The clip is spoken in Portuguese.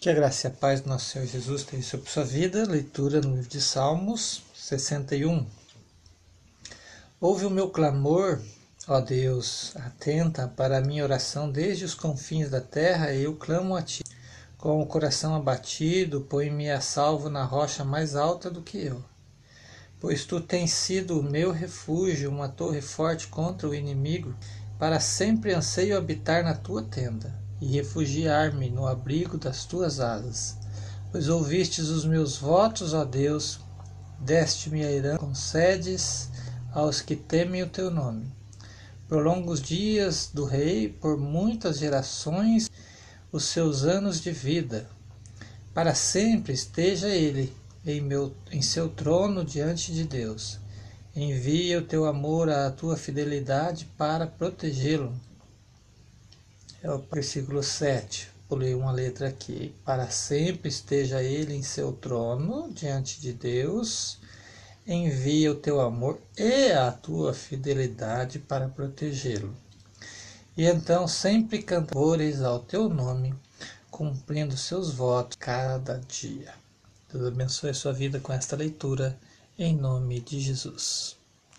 Que a graça e a paz do nosso Senhor Jesus tenha sobre sua vida. Leitura no livro de Salmos 61. Ouve o meu clamor, ó Deus, atenta para a minha oração desde os confins da terra, eu clamo a ti. Com o coração abatido, põe-me a salvo na rocha mais alta do que eu. Pois tu tens sido o meu refúgio, uma torre forte contra o inimigo, para sempre anseio habitar na tua tenda e refugiar-me no abrigo das tuas asas. Pois ouvistes os meus votos, ó Deus, deste-me a herança, concedes aos que temem o teu nome. Por longos dias do rei, por muitas gerações, os seus anos de vida. Para sempre esteja ele em, meu, em seu trono diante de Deus. Envia o teu amor, a tua fidelidade para protegê-lo é o versículo 7. Pulei uma letra aqui. Para sempre esteja ele em seu trono diante de Deus. Envia o teu amor e a tua fidelidade para protegê-lo. E então sempre cantores ao teu nome, cumprindo seus votos cada dia. Deus abençoe a sua vida com esta leitura, em nome de Jesus.